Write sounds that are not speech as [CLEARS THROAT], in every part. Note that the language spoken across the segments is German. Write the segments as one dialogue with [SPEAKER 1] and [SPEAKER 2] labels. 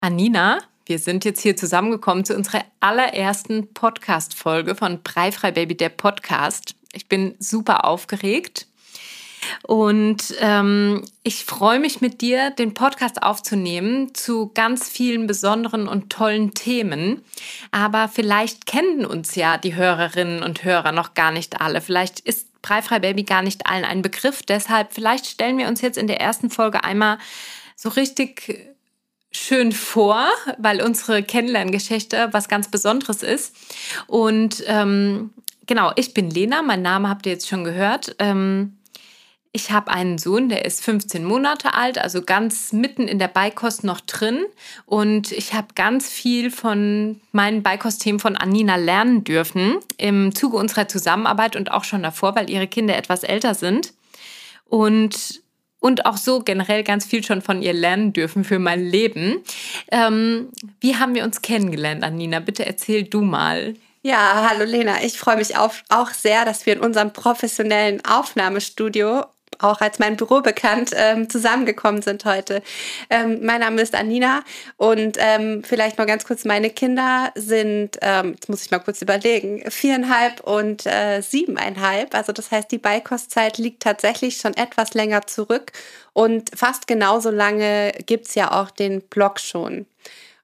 [SPEAKER 1] Anina, wir sind jetzt hier zusammengekommen zu unserer allerersten Podcast-Folge von Breifrei Baby, der Podcast. Ich bin super aufgeregt. Und ähm, ich freue mich mit dir, den Podcast aufzunehmen zu ganz vielen besonderen und tollen Themen. Aber vielleicht kennen uns ja die Hörerinnen und Hörer noch gar nicht alle. Vielleicht ist Breifrei Baby gar nicht allen ein Begriff. Deshalb, vielleicht stellen wir uns jetzt in der ersten Folge einmal so richtig schön vor, weil unsere Kennenlerngeschichte was ganz Besonderes ist. Und ähm, genau, ich bin Lena, mein Name habt ihr jetzt schon gehört. Ähm, ich habe einen Sohn, der ist 15 Monate alt, also ganz mitten in der Beikost noch drin. Und ich habe ganz viel von meinen Beikostthemen von Anina lernen dürfen im Zuge unserer Zusammenarbeit und auch schon davor, weil ihre Kinder etwas älter sind. Und und auch so generell ganz viel schon von ihr lernen dürfen für mein Leben. Ähm, wie haben wir uns kennengelernt, Anina? Bitte erzähl du mal.
[SPEAKER 2] Ja, hallo Lena. Ich freue mich auf, auch sehr, dass wir in unserem professionellen Aufnahmestudio auch als mein Büro bekannt, ähm, zusammengekommen sind heute. Ähm, mein Name ist Anina und ähm, vielleicht noch ganz kurz, meine Kinder sind, ähm, jetzt muss ich mal kurz überlegen, viereinhalb und äh, siebeneinhalb. Also das heißt, die Beikostzeit liegt tatsächlich schon etwas länger zurück und fast genauso lange gibt es ja auch den Blog schon.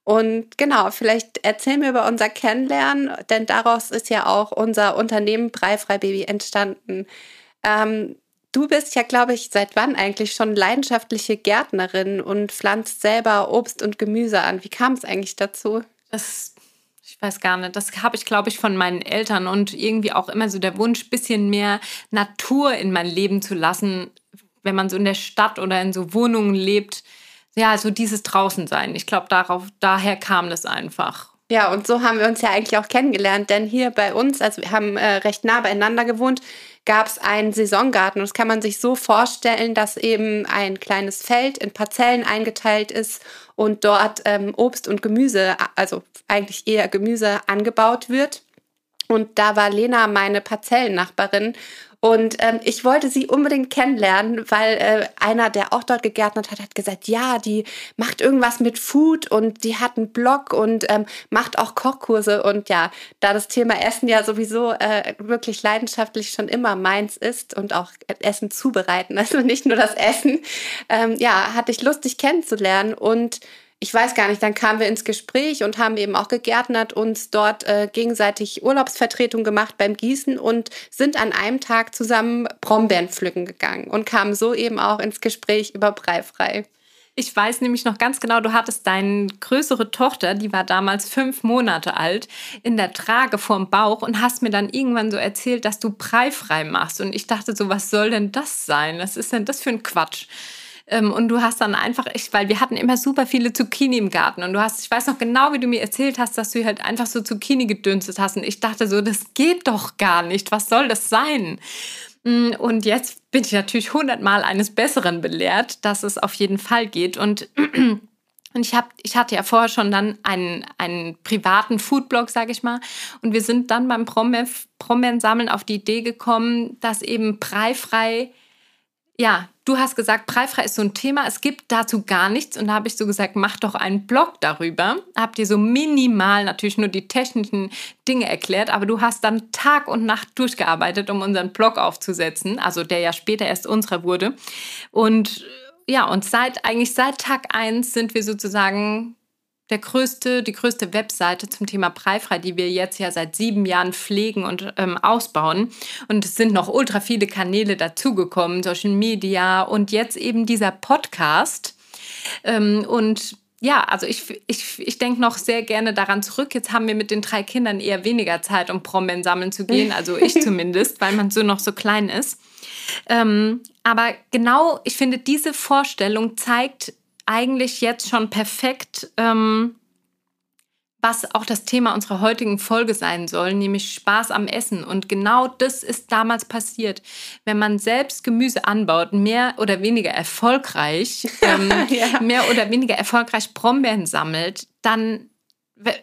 [SPEAKER 2] Und genau, vielleicht erzählen wir über unser Kennenlernen, denn daraus ist ja auch unser Unternehmen Breifrei Baby entstanden. Ähm, Du bist ja, glaube ich, seit wann eigentlich schon leidenschaftliche Gärtnerin und pflanzt selber Obst und Gemüse an. Wie kam es eigentlich dazu?
[SPEAKER 1] Das, ich weiß gar nicht. Das habe ich, glaube ich, von meinen Eltern und irgendwie auch immer so der Wunsch, bisschen mehr Natur in mein Leben zu lassen, wenn man so in der Stadt oder in so Wohnungen lebt. Ja, so dieses Draußensein. Ich glaube, darauf, daher kam das einfach.
[SPEAKER 2] Ja, und so haben wir uns ja eigentlich auch kennengelernt, denn hier bei uns, also wir haben äh, recht nah beieinander gewohnt, gab es einen Saisongarten. Und das kann man sich so vorstellen, dass eben ein kleines Feld in Parzellen eingeteilt ist und dort ähm, Obst und Gemüse, also eigentlich eher Gemüse angebaut wird. Und da war Lena meine Parzellennachbarin und ähm, ich wollte sie unbedingt kennenlernen, weil äh, einer, der auch dort gegärtnet hat, hat gesagt, ja, die macht irgendwas mit Food und die hat einen Blog und ähm, macht auch Kochkurse. Und ja, da das Thema Essen ja sowieso äh, wirklich leidenschaftlich schon immer meins ist und auch Essen zubereiten, [LAUGHS] also nicht nur das Essen, ähm, ja, hatte ich Lust, dich kennenzulernen und ich weiß gar nicht, dann kamen wir ins Gespräch und haben eben auch gegärtnert, uns dort äh, gegenseitig Urlaubsvertretung gemacht beim Gießen und sind an einem Tag zusammen Brombeeren pflücken gegangen und kamen so eben auch ins Gespräch über Breifrei.
[SPEAKER 1] Ich weiß nämlich noch ganz genau, du hattest deine größere Tochter, die war damals fünf Monate alt, in der Trage vorm Bauch und hast mir dann irgendwann so erzählt, dass du breifrei machst. Und ich dachte so, was soll denn das sein? Was ist denn das für ein Quatsch? Ähm, und du hast dann einfach, ich, weil wir hatten immer super viele Zucchini im Garten und du hast, ich weiß noch genau, wie du mir erzählt hast, dass du halt einfach so Zucchini gedünstet hast und ich dachte so, das geht doch gar nicht, was soll das sein? Mm, und jetzt bin ich natürlich hundertmal eines Besseren belehrt, dass es auf jeden Fall geht und [CLEARS THROAT] Und ich, hab, ich hatte ja vorher schon dann einen, einen privaten Foodblog, sage ich mal. Und wir sind dann beim Brombeeren-Sammeln auf die Idee gekommen, dass eben preifrei ja, du hast gesagt, preifrei ist so ein Thema. Es gibt dazu gar nichts. Und da habe ich so gesagt, mach doch einen Blog darüber. Habt ihr so minimal natürlich nur die technischen Dinge erklärt, aber du hast dann Tag und Nacht durchgearbeitet, um unseren Blog aufzusetzen, also der ja später erst unserer wurde. Und ja, und seit eigentlich seit Tag 1 sind wir sozusagen der größte, die größte Webseite zum Thema Preifrei, die wir jetzt ja seit sieben Jahren pflegen und ähm, ausbauen. Und es sind noch ultra viele Kanäle dazugekommen, Social Media und jetzt eben dieser Podcast. Ähm, und ja, also ich, ich, ich denke noch sehr gerne daran zurück. Jetzt haben wir mit den drei Kindern eher weniger Zeit, um Brombeeren sammeln zu gehen, also [LAUGHS] ich zumindest, weil man so noch so klein ist. Ähm, aber genau, ich finde, diese Vorstellung zeigt, eigentlich jetzt schon perfekt, ähm, was auch das Thema unserer heutigen Folge sein soll, nämlich Spaß am Essen. Und genau das ist damals passiert. Wenn man selbst Gemüse anbaut, mehr oder weniger erfolgreich, [LAUGHS] ähm, ja. mehr oder weniger erfolgreich Brombeeren sammelt, dann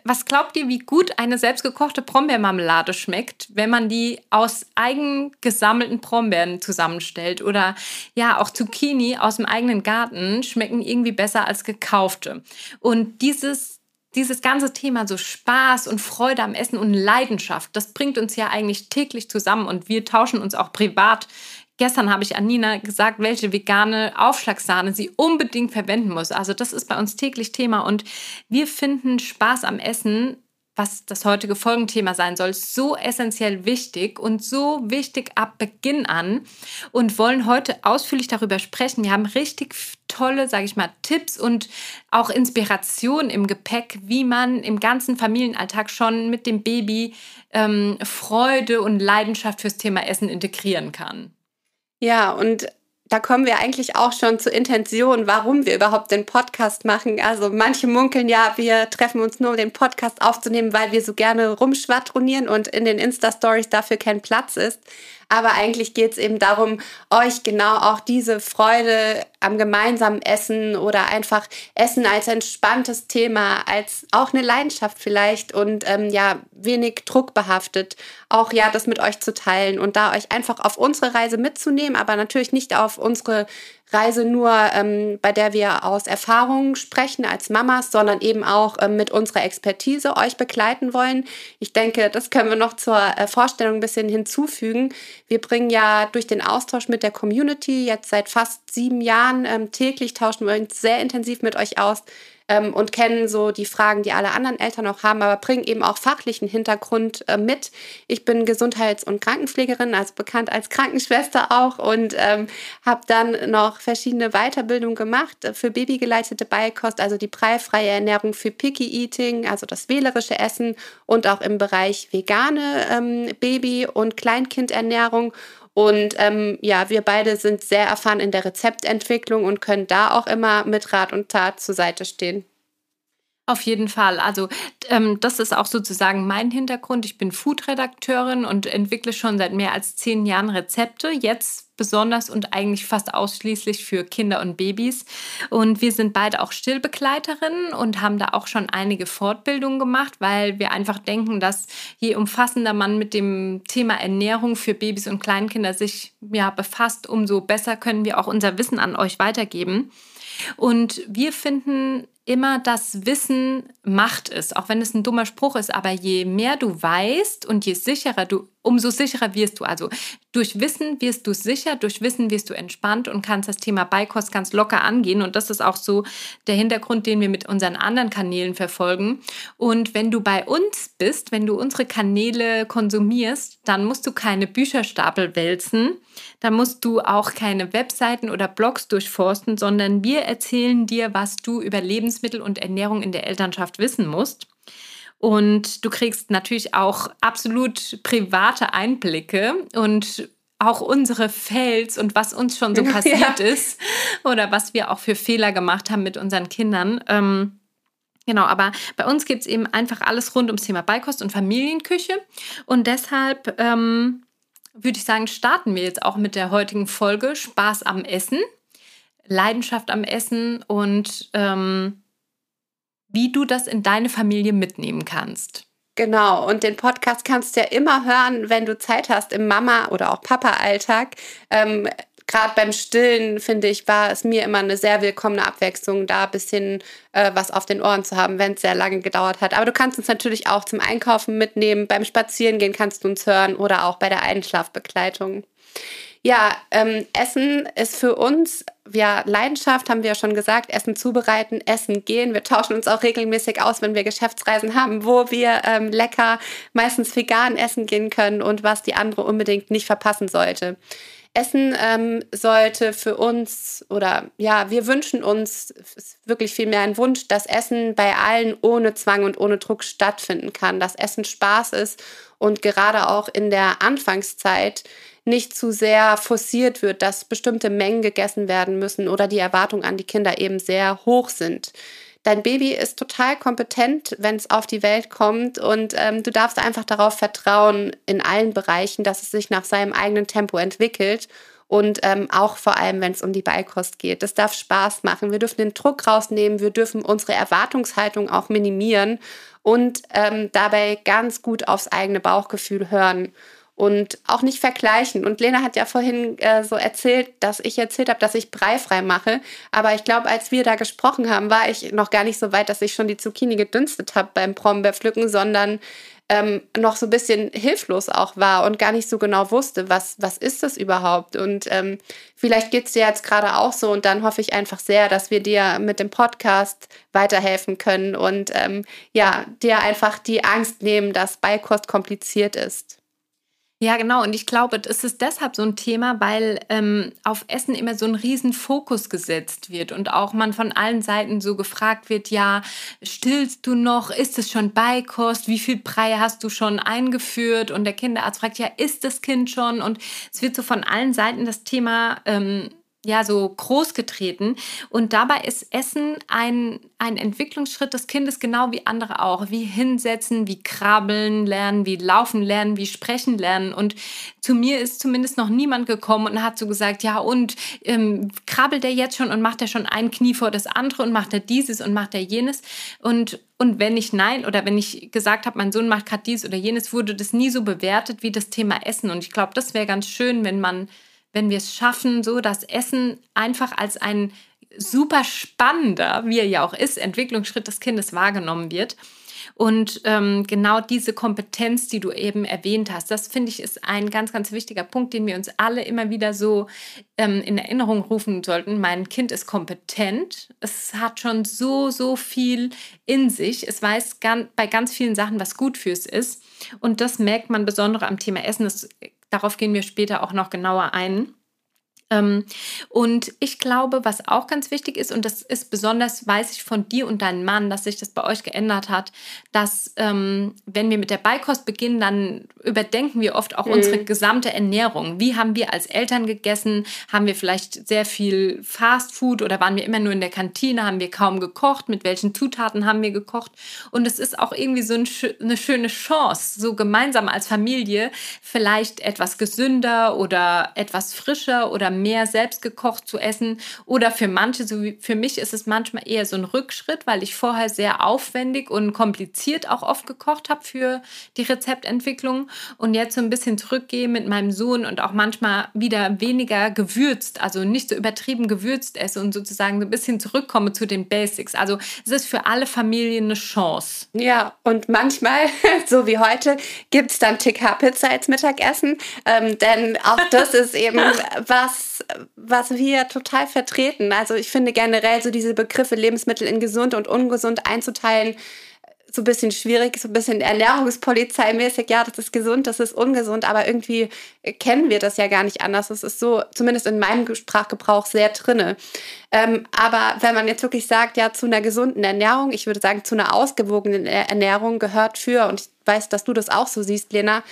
[SPEAKER 1] was glaubt ihr, wie gut eine selbstgekochte Brombeermarmelade schmeckt, wenn man die aus eigen gesammelten Brombeeren zusammenstellt? Oder ja, auch Zucchini aus dem eigenen Garten schmecken irgendwie besser als gekaufte. Und dieses dieses ganze Thema so Spaß und Freude am Essen und Leidenschaft, das bringt uns ja eigentlich täglich zusammen und wir tauschen uns auch privat Gestern habe ich an Nina gesagt, welche vegane Aufschlagssahne sie unbedingt verwenden muss. Also das ist bei uns täglich Thema und wir finden Spaß am Essen was das heutige Folgenthema sein soll, so essentiell wichtig und so wichtig ab Beginn an und wollen heute ausführlich darüber sprechen. Wir haben richtig tolle, sage ich mal, Tipps und auch Inspiration im Gepäck, wie man im ganzen Familienalltag schon mit dem Baby ähm, Freude und Leidenschaft fürs Thema Essen integrieren kann.
[SPEAKER 2] Ja, und da kommen wir eigentlich auch schon zur Intention, warum wir überhaupt den Podcast machen. Also manche munkeln ja, wir treffen uns nur, um den Podcast aufzunehmen, weil wir so gerne rumschwadronieren und in den Insta-Stories dafür kein Platz ist. Aber eigentlich geht es eben darum, euch genau auch diese Freude am gemeinsamen Essen oder einfach Essen als entspanntes Thema, als auch eine Leidenschaft vielleicht und ähm, ja, wenig druckbehaftet, auch ja, das mit euch zu teilen und da euch einfach auf unsere Reise mitzunehmen, aber natürlich nicht auf unsere Reise nur, ähm, bei der wir aus Erfahrungen sprechen als Mamas, sondern eben auch ähm, mit unserer Expertise euch begleiten wollen. Ich denke, das können wir noch zur äh, Vorstellung ein bisschen hinzufügen. Wir bringen ja durch den Austausch mit der Community jetzt seit fast sieben Jahren ähm, täglich tauschen wir uns sehr intensiv mit euch aus ähm, und kennen so die Fragen, die alle anderen Eltern noch haben, aber bringen eben auch fachlichen Hintergrund äh, mit. Ich bin Gesundheits- und Krankenpflegerin, also bekannt als Krankenschwester auch und ähm, habe dann noch verschiedene Weiterbildungen gemacht für babygeleitete Beikost, also die preifreie Ernährung für Picky Eating, also das wählerische Essen und auch im Bereich vegane ähm, Baby- und Kleinkindernährung und ähm, ja, wir beide sind sehr erfahren in der Rezeptentwicklung und können da auch immer mit Rat und Tat zur Seite stehen.
[SPEAKER 1] Auf jeden Fall. Also ähm, das ist auch sozusagen mein Hintergrund. Ich bin Food-Redakteurin und entwickle schon seit mehr als zehn Jahren Rezepte. Jetzt besonders und eigentlich fast ausschließlich für Kinder und Babys. Und wir sind beide auch Stillbegleiterinnen und haben da auch schon einige Fortbildungen gemacht, weil wir einfach denken, dass je umfassender man mit dem Thema Ernährung für Babys und Kleinkinder sich ja, befasst, umso besser können wir auch unser Wissen an euch weitergeben. Und wir finden immer das Wissen Macht ist, auch wenn es ein dummer Spruch ist, aber je mehr du weißt und je sicherer du, umso sicherer wirst du. Also durch Wissen wirst du sicher, durch Wissen wirst du entspannt und kannst das Thema Beikost ganz locker angehen. Und das ist auch so der Hintergrund, den wir mit unseren anderen Kanälen verfolgen. Und wenn du bei uns bist, wenn du unsere Kanäle konsumierst, dann musst du keine Bücherstapel wälzen, dann musst du auch keine Webseiten oder Blogs durchforsten, sondern wir erzählen dir, was du über Lebensmittel und Ernährung in der Elternschaft wissen musst. Und du kriegst natürlich auch absolut private Einblicke und auch unsere Fails und was uns schon so [LAUGHS] passiert ja. ist oder was wir auch für Fehler gemacht haben mit unseren Kindern. Ähm, genau, aber bei uns gibt es eben einfach alles rund ums Thema Beikost und Familienküche. Und deshalb ähm, würde ich sagen, starten wir jetzt auch mit der heutigen Folge Spaß am Essen, Leidenschaft am Essen und ähm, wie du das in deine Familie mitnehmen kannst.
[SPEAKER 2] Genau, und den Podcast kannst du ja immer hören, wenn du Zeit hast im Mama- oder auch Papa-Alltag. Ähm, Gerade beim Stillen, finde ich, war es mir immer eine sehr willkommene Abwechslung, da ein bisschen äh, was auf den Ohren zu haben, wenn es sehr lange gedauert hat. Aber du kannst uns natürlich auch zum Einkaufen mitnehmen, beim Spazierengehen kannst du uns hören oder auch bei der Einschlafbegleitung. Ja, ähm, Essen ist für uns, ja, Leidenschaft, haben wir ja schon gesagt, Essen zubereiten, Essen gehen. Wir tauschen uns auch regelmäßig aus, wenn wir Geschäftsreisen haben, wo wir ähm, lecker, meistens vegan essen gehen können und was die andere unbedingt nicht verpassen sollte. Essen ähm, sollte für uns oder ja, wir wünschen uns, wirklich viel mehr ein Wunsch, dass Essen bei allen ohne Zwang und ohne Druck stattfinden kann, dass Essen Spaß ist und gerade auch in der Anfangszeit nicht zu sehr forciert wird, dass bestimmte Mengen gegessen werden müssen oder die Erwartungen an die Kinder eben sehr hoch sind. Dein Baby ist total kompetent, wenn es auf die Welt kommt und ähm, du darfst einfach darauf vertrauen in allen Bereichen, dass es sich nach seinem eigenen Tempo entwickelt Und ähm, auch vor allem, wenn es um die Beikost geht. Das darf Spaß machen. Wir dürfen den Druck rausnehmen. Wir dürfen unsere Erwartungshaltung auch minimieren und ähm, dabei ganz gut aufs eigene Bauchgefühl hören und auch nicht vergleichen. Und Lena hat ja vorhin äh, so erzählt, dass ich erzählt habe, dass ich breifrei mache. Aber ich glaube, als wir da gesprochen haben, war ich noch gar nicht so weit, dass ich schon die Zucchini gedünstet habe beim Brombeerpflücken, sondern ähm, noch so ein bisschen hilflos auch war und gar nicht so genau wusste, was, was ist das überhaupt. Und ähm, vielleicht geht es dir jetzt gerade auch so und dann hoffe ich einfach sehr, dass wir dir mit dem Podcast weiterhelfen können und ähm, ja, dir einfach die Angst nehmen, dass Beikost kompliziert ist.
[SPEAKER 1] Ja, genau. Und ich glaube, es ist deshalb so ein Thema, weil ähm, auf Essen immer so ein riesen Fokus gesetzt wird und auch man von allen Seiten so gefragt wird, ja, stillst du noch? Ist es schon Beikost? Wie viel Brei hast du schon eingeführt? Und der Kinderarzt fragt, ja, ist das Kind schon? Und es wird so von allen Seiten das Thema ähm, ja, so groß getreten. Und dabei ist Essen ein, ein Entwicklungsschritt des Kindes genau wie andere auch. Wie hinsetzen, wie krabbeln lernen, wie laufen lernen, wie sprechen lernen. Und zu mir ist zumindest noch niemand gekommen und hat so gesagt, ja, und ähm, krabbelt er jetzt schon und macht er schon ein Knie vor das andere und macht er dieses und macht er jenes. Und und wenn ich nein oder wenn ich gesagt habe, mein Sohn macht gerade dies oder jenes, wurde das nie so bewertet wie das Thema Essen. Und ich glaube, das wäre ganz schön, wenn man wenn wir es schaffen, so das Essen einfach als ein super spannender, wie er ja auch ist, Entwicklungsschritt des Kindes wahrgenommen wird. Und ähm, genau diese Kompetenz, die du eben erwähnt hast, das finde ich ist ein ganz, ganz wichtiger Punkt, den wir uns alle immer wieder so ähm, in Erinnerung rufen sollten. Mein Kind ist kompetent. Es hat schon so, so viel in sich. Es weiß ganz, bei ganz vielen Sachen, was gut fürs ist. Und das merkt man besonders am Thema Essen. Das Darauf gehen wir später auch noch genauer ein. Ähm, und ich glaube, was auch ganz wichtig ist, und das ist besonders, weiß ich von dir und deinem Mann, dass sich das bei euch geändert hat, dass ähm, wenn wir mit der Beikost beginnen, dann überdenken wir oft auch mhm. unsere gesamte Ernährung. Wie haben wir als Eltern gegessen? Haben wir vielleicht sehr viel Fast Food oder waren wir immer nur in der Kantine? Haben wir kaum gekocht? Mit welchen Zutaten haben wir gekocht? Und es ist auch irgendwie so ein, eine schöne Chance, so gemeinsam als Familie vielleicht etwas gesünder oder etwas frischer oder mehr selbst gekocht zu essen. Oder für manche, so wie für mich, ist es manchmal eher so ein Rückschritt, weil ich vorher sehr aufwendig und kompliziert auch oft gekocht habe für die Rezeptentwicklung und jetzt so ein bisschen zurückgehe mit meinem Sohn und auch manchmal wieder weniger gewürzt, also nicht so übertrieben gewürzt esse und sozusagen so ein bisschen zurückkomme zu den Basics. Also es ist für alle Familien eine Chance.
[SPEAKER 2] Ja, und manchmal, [LAUGHS] so wie heute, gibt es dann TK-Pizza als Mittagessen, ähm, denn auch das ist eben [LAUGHS] was, was, wir total vertreten. Also ich finde generell so diese Begriffe Lebensmittel in gesund und ungesund einzuteilen, so ein bisschen schwierig, so ein bisschen ernährungspolizeimäßig, ja, das ist gesund, das ist ungesund, aber irgendwie kennen wir das ja gar nicht anders. Das ist so, zumindest in meinem Sprachgebrauch, sehr drinne. Ähm, aber wenn man jetzt wirklich sagt, ja, zu einer gesunden Ernährung, ich würde sagen, zu einer ausgewogenen Ernährung gehört für, und ich weiß, dass du das auch so siehst, Lena,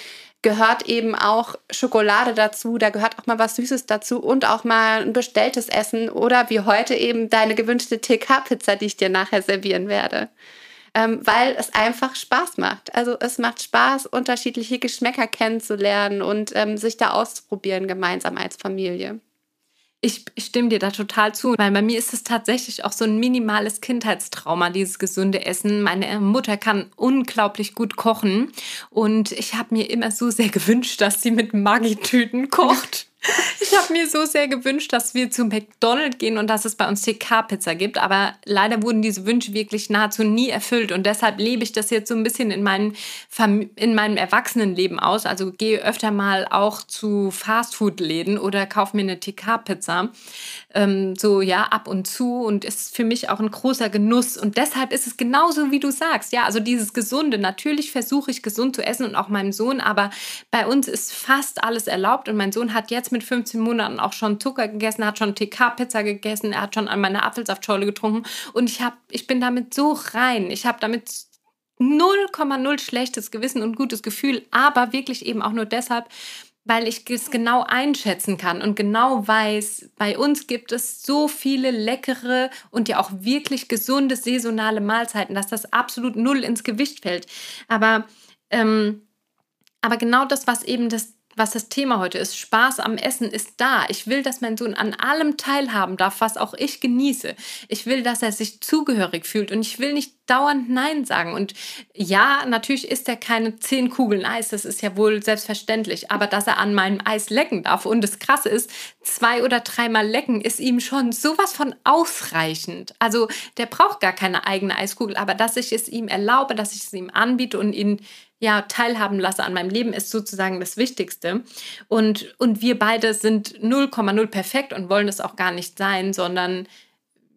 [SPEAKER 2] gehört eben auch Schokolade dazu, da gehört auch mal was Süßes dazu und auch mal ein bestelltes Essen oder wie heute eben deine gewünschte TK-Pizza, die ich dir nachher servieren werde. Ähm, weil es einfach Spaß macht. Also es macht Spaß, unterschiedliche Geschmäcker kennenzulernen und ähm, sich da auszuprobieren gemeinsam als Familie.
[SPEAKER 1] Ich stimme dir da total zu, weil bei mir ist es tatsächlich auch so ein minimales Kindheitstrauma, dieses gesunde Essen. Meine Mutter kann unglaublich gut kochen und ich habe mir immer so sehr gewünscht, dass sie mit Maggi-Tüten kocht. [LAUGHS] Ich habe mir so sehr gewünscht, dass wir zu McDonald's gehen und dass es bei uns TK-Pizza gibt. Aber leider wurden diese Wünsche wirklich nahezu nie erfüllt. Und deshalb lebe ich das jetzt so ein bisschen in, meinem, in meinem Erwachsenenleben aus. Also gehe öfter mal auch zu Fastfood-Läden oder kaufe mir eine TK-Pizza. Ähm, so ja, ab und zu. Und ist für mich auch ein großer Genuss. Und deshalb ist es genauso, wie du sagst. Ja, also dieses Gesunde. Natürlich versuche ich gesund zu essen und auch meinem Sohn. Aber bei uns ist fast alles erlaubt. Und mein Sohn hat jetzt mit 15 Monaten auch schon Zucker gegessen, hat schon TK-Pizza gegessen, er hat schon an meiner Apfelsaftschorle getrunken und ich, hab, ich bin damit so rein. Ich habe damit 0,0 schlechtes Gewissen und gutes Gefühl, aber wirklich eben auch nur deshalb, weil ich es genau einschätzen kann und genau weiß, bei uns gibt es so viele leckere und ja auch wirklich gesunde saisonale Mahlzeiten, dass das absolut null ins Gewicht fällt. Aber, ähm, aber genau das, was eben das was das Thema heute ist. Spaß am Essen ist da. Ich will, dass mein Sohn an allem teilhaben darf, was auch ich genieße. Ich will, dass er sich zugehörig fühlt und ich will nicht dauernd Nein sagen. Und ja, natürlich isst er keine zehn Kugeln Eis, das ist ja wohl selbstverständlich. Aber dass er an meinem Eis lecken darf und das Krasse ist, zwei oder dreimal lecken ist ihm schon sowas von ausreichend. Also der braucht gar keine eigene Eiskugel, aber dass ich es ihm erlaube, dass ich es ihm anbiete und ihn ja, teilhaben lasse an meinem Leben, ist sozusagen das Wichtigste. Und, und wir beide sind 0,0 perfekt und wollen es auch gar nicht sein, sondern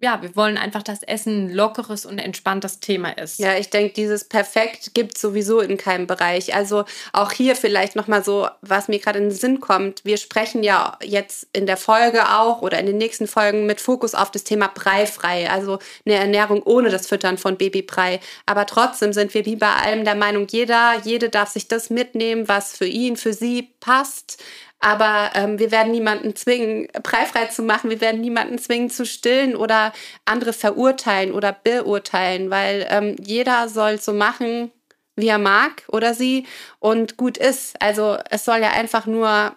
[SPEAKER 1] ja, wir wollen einfach, dass Essen ein lockeres und entspanntes Thema ist.
[SPEAKER 2] Ja, ich denke, dieses Perfekt gibt es sowieso in keinem Bereich. Also auch hier vielleicht nochmal so, was mir gerade in den Sinn kommt. Wir sprechen ja jetzt in der Folge auch oder in den nächsten Folgen mit Fokus auf das Thema Breifrei, also eine Ernährung ohne das Füttern von Babybrei. Aber trotzdem sind wir wie bei allem der Meinung, jeder, jede darf sich das mitnehmen, was für ihn, für sie passt. Aber ähm, wir werden niemanden zwingen, preifrei zu machen. Wir werden niemanden zwingen zu stillen oder andere verurteilen oder beurteilen, weil ähm, jeder soll so machen, wie er mag oder sie und gut ist. Also es soll ja einfach nur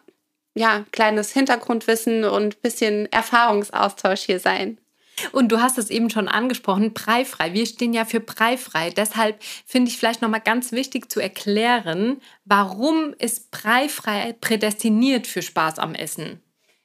[SPEAKER 2] ja kleines Hintergrundwissen und bisschen Erfahrungsaustausch hier sein.
[SPEAKER 1] Und du hast es eben schon angesprochen, preifrei. Wir stehen ja für preifrei. Deshalb finde ich vielleicht nochmal ganz wichtig zu erklären, warum ist preifrei prädestiniert für Spaß am Essen?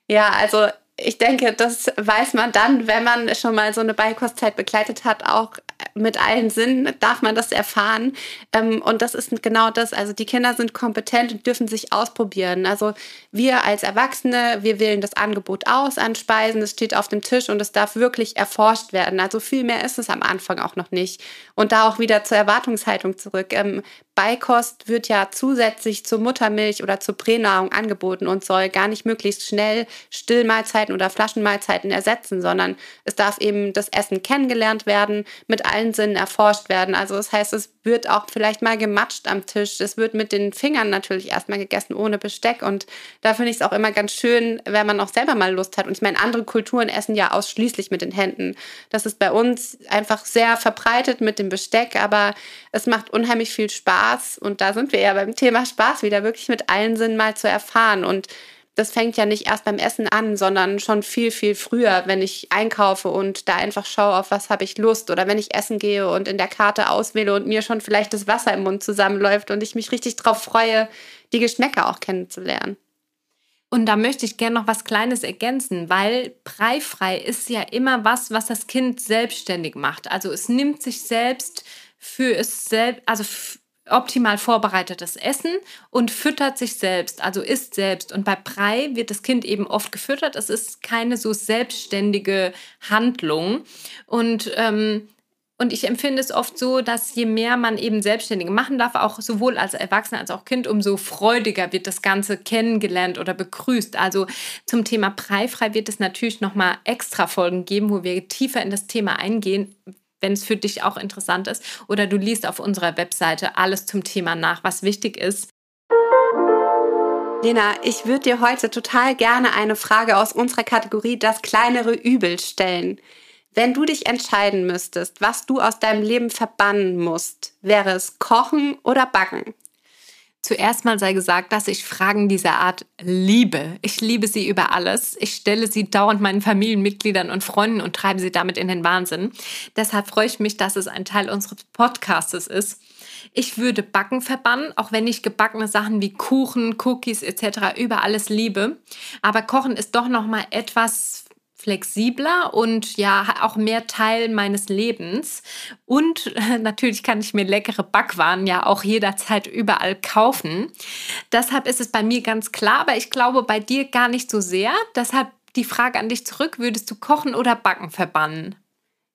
[SPEAKER 2] Ja, also ich denke, das weiß man dann, wenn man schon mal so eine Beikostzeit begleitet hat, auch mit allen Sinnen darf man das erfahren. Ähm, und das ist genau das. Also die Kinder sind kompetent und dürfen sich ausprobieren. Also wir als Erwachsene, wir wählen das Angebot aus an Speisen, es steht auf dem Tisch und es darf wirklich erforscht werden. Also viel mehr ist es am Anfang auch noch nicht. Und da auch wieder zur Erwartungshaltung zurück. Beikost wird ja zusätzlich zur Muttermilch oder zur Pränahrung angeboten und soll gar nicht möglichst schnell Stillmahlzeiten oder Flaschenmahlzeiten ersetzen, sondern es darf eben das Essen kennengelernt werden, mit allen Sinnen erforscht werden. Also das heißt, es wird auch vielleicht mal gematscht am Tisch. Es wird mit den Fingern natürlich erstmal gegessen, ohne Besteck. Und da finde ich es auch immer ganz schön, wenn man auch selber mal Lust hat. Und ich meine, andere Kulturen essen ja ausschließlich mit den Händen. Das ist bei uns einfach sehr verbreitet mit dem Besteck, aber es macht unheimlich viel Spaß Spaß, und da sind wir ja beim Thema Spaß wieder, wirklich mit allen Sinnen mal zu erfahren. Und das fängt ja nicht erst beim Essen an, sondern schon viel, viel früher, wenn ich einkaufe und da einfach schaue, auf was habe ich Lust oder wenn ich essen gehe und in der Karte auswähle und mir schon vielleicht das Wasser im Mund zusammenläuft und ich mich richtig darauf freue, die Geschmäcker auch kennenzulernen.
[SPEAKER 1] Und da möchte ich gerne noch was Kleines ergänzen, weil preifrei ist ja immer was, was das Kind selbstständig macht. Also es nimmt sich selbst für es selbst, also optimal vorbereitetes Essen und füttert sich selbst, also isst selbst. Und bei Brei wird das Kind eben oft gefüttert. Es ist keine so selbstständige Handlung. Und ähm, und ich empfinde es oft so, dass je mehr man eben Selbstständige machen darf, auch sowohl als Erwachsener als auch Kind, umso freudiger wird das Ganze kennengelernt oder begrüßt. Also zum Thema Preifrei wird es natürlich nochmal extra Folgen geben, wo wir tiefer in das Thema eingehen, wenn es für dich auch interessant ist. Oder du liest auf unserer Webseite alles zum Thema nach, was wichtig ist.
[SPEAKER 2] Lena, ich würde dir heute total gerne eine Frage aus unserer Kategorie Das kleinere Übel stellen. Wenn du dich entscheiden müsstest, was du aus deinem Leben verbannen musst, wäre es Kochen oder Backen?
[SPEAKER 1] Zuerst mal sei gesagt, dass ich Fragen dieser Art liebe. Ich liebe sie über alles. Ich stelle sie dauernd meinen Familienmitgliedern und Freunden und treibe sie damit in den Wahnsinn. Deshalb freue ich mich, dass es ein Teil unseres Podcasts ist. Ich würde Backen verbannen, auch wenn ich gebackene Sachen wie Kuchen, Cookies etc. über alles liebe. Aber Kochen ist doch noch mal etwas flexibler und ja auch mehr Teil meines Lebens. Und [LAUGHS] natürlich kann ich mir leckere Backwaren ja auch jederzeit überall kaufen. Deshalb ist es bei mir ganz klar, aber ich glaube bei dir gar nicht so sehr. Deshalb die Frage an dich zurück, würdest du kochen oder backen verbannen?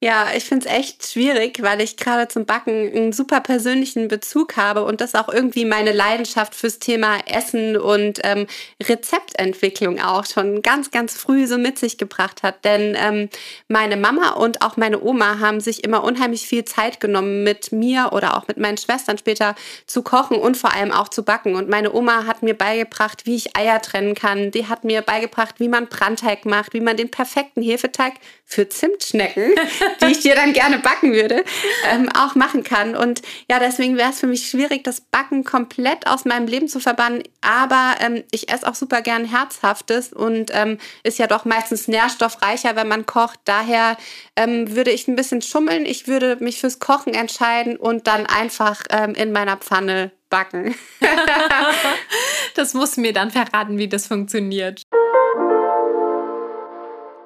[SPEAKER 2] Ja, ich finde es echt schwierig, weil ich gerade zum Backen einen super persönlichen Bezug habe und das auch irgendwie meine Leidenschaft fürs Thema Essen und ähm, Rezeptentwicklung auch schon ganz, ganz früh so mit sich gebracht hat. Denn ähm, meine Mama und auch meine Oma haben sich immer unheimlich viel Zeit genommen, mit mir oder auch mit meinen Schwestern später zu kochen und vor allem auch zu backen. Und meine Oma hat mir beigebracht, wie ich Eier trennen kann. Die hat mir beigebracht, wie man Brandteig macht, wie man den perfekten Hefeteig für Zimtschnecken [LAUGHS] die ich dir dann gerne backen würde, ähm, auch machen kann. Und ja, deswegen wäre es für mich schwierig, das Backen komplett aus meinem Leben zu verbannen. Aber ähm, ich esse auch super gern Herzhaftes und ähm, ist ja doch meistens nährstoffreicher, wenn man kocht. Daher ähm, würde ich ein bisschen schummeln. Ich würde mich fürs Kochen entscheiden und dann einfach ähm, in meiner Pfanne backen. [LAUGHS]
[SPEAKER 1] das muss mir dann verraten, wie das funktioniert.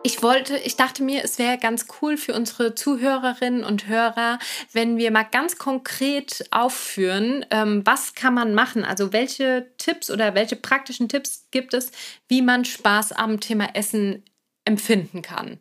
[SPEAKER 1] Ich wollte, ich dachte mir, es wäre ganz cool für unsere Zuhörerinnen und Hörer, wenn wir mal ganz konkret aufführen, ähm, was kann man machen? Also welche Tipps oder welche praktischen Tipps gibt es, wie man Spaß am Thema Essen empfinden kann?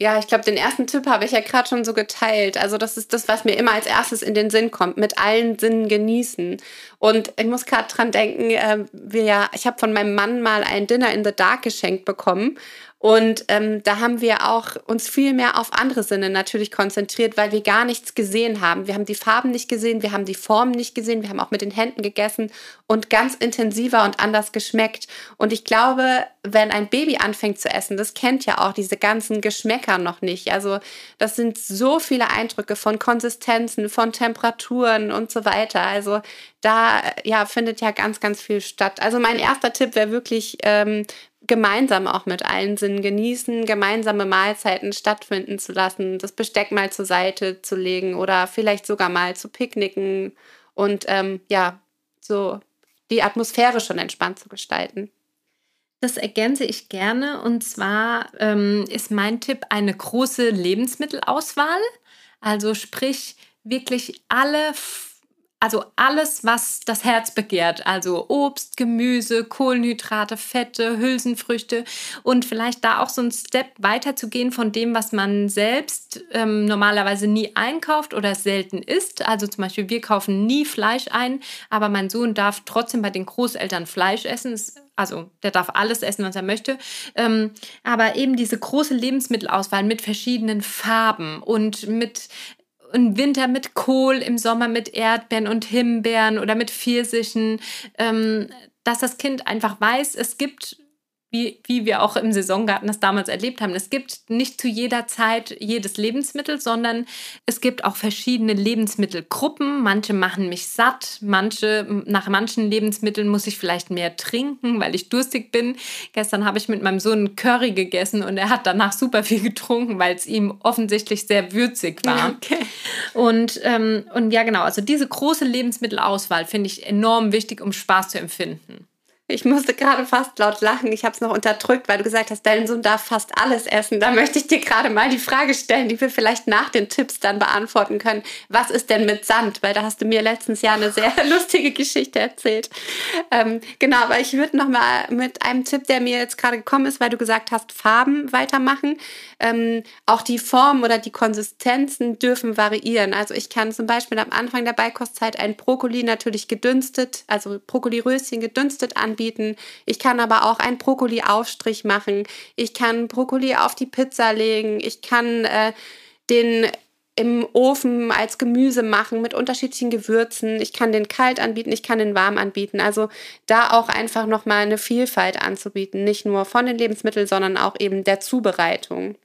[SPEAKER 2] Ja, ich glaube, den ersten Tipp habe ich ja gerade schon so geteilt. Also das ist das, was mir immer als erstes in den Sinn kommt, mit allen Sinnen genießen. Und ich muss gerade dran denken, äh, wir ja, ich habe von meinem Mann mal ein Dinner in the Dark geschenkt bekommen. Und ähm, da haben wir auch uns viel mehr auf andere Sinne natürlich konzentriert, weil wir gar nichts gesehen haben. Wir haben die Farben nicht gesehen, wir haben die Formen nicht gesehen, wir haben auch mit den Händen gegessen und ganz intensiver und anders geschmeckt. Und ich glaube, wenn ein Baby anfängt zu essen, das kennt ja auch diese ganzen Geschmäcker noch nicht. Also das sind so viele Eindrücke von Konsistenzen, von Temperaturen und so weiter. Also da ja findet ja ganz, ganz viel statt. Also mein erster Tipp wäre wirklich ähm, gemeinsam auch mit allen Sinnen genießen, gemeinsame Mahlzeiten stattfinden zu lassen, das Besteck mal zur Seite zu legen oder vielleicht sogar mal zu picknicken und ähm, ja, so die Atmosphäre schon entspannt zu gestalten.
[SPEAKER 1] Das ergänze ich gerne und zwar ähm, ist mein Tipp eine große Lebensmittelauswahl. Also sprich wirklich alle also alles, was das Herz begehrt, also Obst, Gemüse, Kohlenhydrate, Fette, Hülsenfrüchte und vielleicht da auch so ein Step weiter zu gehen von dem, was man selbst ähm, normalerweise nie einkauft oder selten isst. Also zum Beispiel, wir kaufen nie Fleisch ein, aber mein Sohn darf trotzdem bei den Großeltern Fleisch essen. Also der darf alles essen, was er möchte. Ähm, aber eben diese große Lebensmittelauswahl mit verschiedenen Farben und mit im Winter mit Kohl, im Sommer mit Erdbeeren und Himbeeren oder mit Pfirsichen, ähm, dass das Kind einfach weiß, es gibt wie, wie wir auch im Saisongarten das damals erlebt haben. Es gibt nicht zu jeder Zeit jedes Lebensmittel, sondern es gibt auch verschiedene Lebensmittelgruppen. Manche machen mich satt, manche, nach manchen Lebensmitteln muss ich vielleicht mehr trinken, weil ich durstig bin. Gestern habe ich mit meinem Sohn Curry gegessen und er hat danach super viel getrunken, weil es ihm offensichtlich sehr würzig war. Okay. Und, ähm, und ja, genau, also diese große Lebensmittelauswahl finde ich enorm wichtig, um Spaß zu empfinden.
[SPEAKER 2] Ich musste gerade fast laut lachen. Ich habe es noch unterdrückt, weil du gesagt hast, dein Sohn darf fast alles essen. Da möchte ich dir gerade mal die Frage stellen, die wir vielleicht nach den Tipps dann beantworten können. Was ist denn mit Sand? Weil da hast du mir letztens ja eine sehr [LAUGHS] lustige Geschichte erzählt. Ähm, genau, aber ich würde noch mal mit einem Tipp, der mir jetzt gerade gekommen ist, weil du gesagt hast, Farben weitermachen. Ähm, auch die Form oder die Konsistenzen dürfen variieren. Also ich kann zum Beispiel am Anfang der Beikostzeit ein Brokkoli natürlich gedünstet, also Brokkoliröschen gedünstet anbieten. Ich kann aber auch einen Brokkoli-Aufstrich machen. Ich kann Brokkoli auf die Pizza legen. Ich kann äh, den im Ofen als Gemüse machen mit unterschiedlichen Gewürzen. Ich kann den kalt anbieten, ich kann den warm anbieten. Also da auch einfach nochmal eine Vielfalt anzubieten, nicht nur von den Lebensmitteln, sondern auch eben der Zubereitung.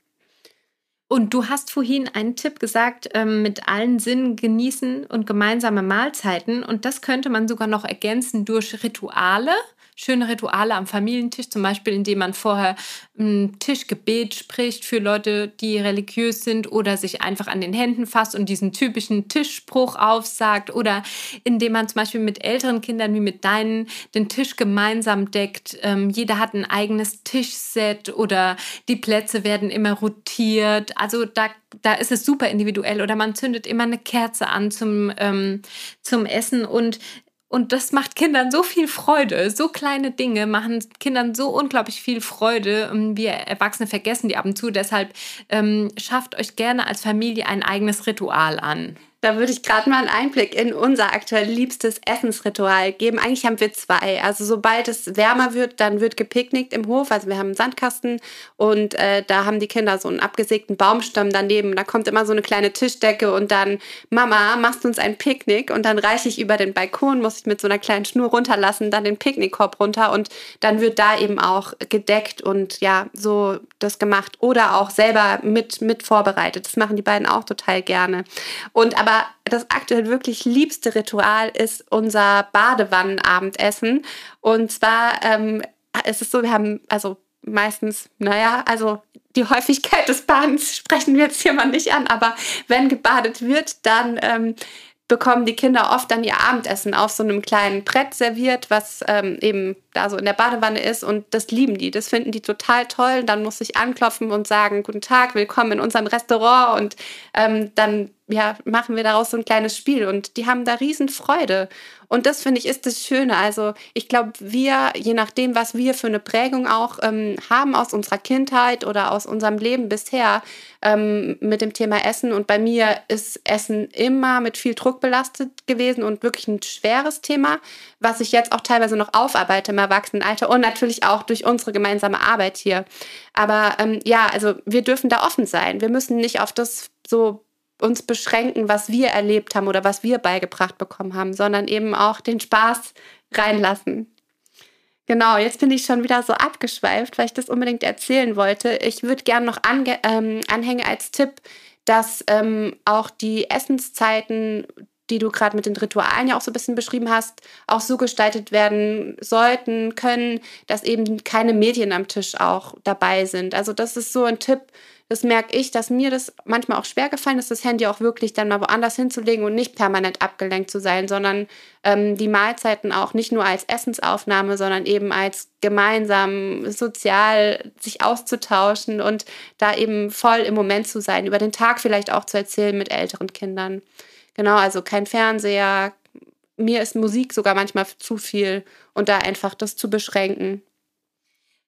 [SPEAKER 1] Und du hast vorhin einen Tipp gesagt, ähm, mit allen Sinnen genießen und gemeinsame Mahlzeiten. Und das könnte man sogar noch ergänzen durch Rituale schöne Rituale am Familientisch, zum Beispiel indem man vorher ein Tischgebet spricht für Leute, die religiös sind oder sich einfach an den Händen fasst und diesen typischen Tischspruch aufsagt oder indem man zum Beispiel mit älteren Kindern wie mit deinen den Tisch gemeinsam deckt. Ähm, jeder hat ein eigenes Tischset oder die Plätze werden immer rotiert. Also da da ist es super individuell oder man zündet immer eine Kerze an zum, ähm, zum Essen und und das macht Kindern so viel Freude. So kleine Dinge machen Kindern so unglaublich viel Freude. Wir Erwachsene vergessen die ab und zu. Deshalb ähm, schafft euch gerne als Familie ein eigenes Ritual an.
[SPEAKER 2] Da würde ich gerade mal einen Einblick in unser aktuell liebstes Essensritual geben. Eigentlich haben wir zwei. Also sobald es wärmer wird, dann wird gepicknickt im Hof. Also wir haben einen Sandkasten und äh, da haben die Kinder so einen abgesägten Baumstamm daneben. Da kommt immer so eine kleine Tischdecke und dann, Mama, machst du uns ein Picknick? Und dann reiche ich über den Balkon, muss ich mit so einer kleinen Schnur runterlassen, dann den Picknickkorb runter und dann wird da eben auch gedeckt und ja, so das gemacht. Oder auch selber mit, mit vorbereitet. Das machen die beiden auch total gerne. Und aber aber das aktuell wirklich liebste Ritual ist unser Badewannenabendessen. Und zwar ähm, ist es so, wir haben also meistens, naja, also die Häufigkeit des Badens sprechen wir jetzt hier mal nicht an, aber wenn gebadet wird, dann ähm, bekommen die Kinder oft dann ihr Abendessen auf so einem kleinen Brett serviert, was ähm, eben da so in der Badewanne ist und das lieben die. Das finden die total toll. Dann muss ich anklopfen und sagen, guten Tag, willkommen in unserem Restaurant und ähm, dann ja, machen wir daraus so ein kleines Spiel und die haben da riesen Freude. Und das finde ich ist das Schöne. Also ich glaube, wir, je nachdem, was wir für eine Prägung auch ähm, haben aus unserer Kindheit oder aus unserem Leben bisher ähm, mit dem Thema Essen. Und bei mir ist Essen immer mit viel Druck belastet gewesen und wirklich ein schweres Thema, was ich jetzt auch teilweise noch aufarbeite im Erwachsenenalter und natürlich auch durch unsere gemeinsame Arbeit hier. Aber ähm, ja, also wir dürfen da offen sein. Wir müssen nicht auf das so uns beschränken, was wir erlebt haben oder was wir beigebracht bekommen haben, sondern eben auch den Spaß reinlassen. Genau, jetzt bin ich schon wieder so abgeschweift, weil ich das unbedingt erzählen wollte. Ich würde gerne noch ähm, anhängen als Tipp, dass ähm, auch die Essenszeiten, die du gerade mit den Ritualen ja auch so ein bisschen beschrieben hast, auch so gestaltet werden sollten, können, dass eben keine Medien am Tisch auch dabei sind. Also das ist so ein Tipp, das merke ich, dass mir das manchmal auch schwer gefallen ist, das Handy auch wirklich dann mal woanders hinzulegen und nicht permanent abgelenkt zu sein, sondern ähm, die Mahlzeiten auch nicht nur als Essensaufnahme, sondern eben als gemeinsam sozial sich auszutauschen und da eben voll im Moment zu sein, über den Tag vielleicht auch zu erzählen mit älteren Kindern. Genau, also kein Fernseher. Mir ist Musik sogar manchmal zu viel und da einfach das zu beschränken.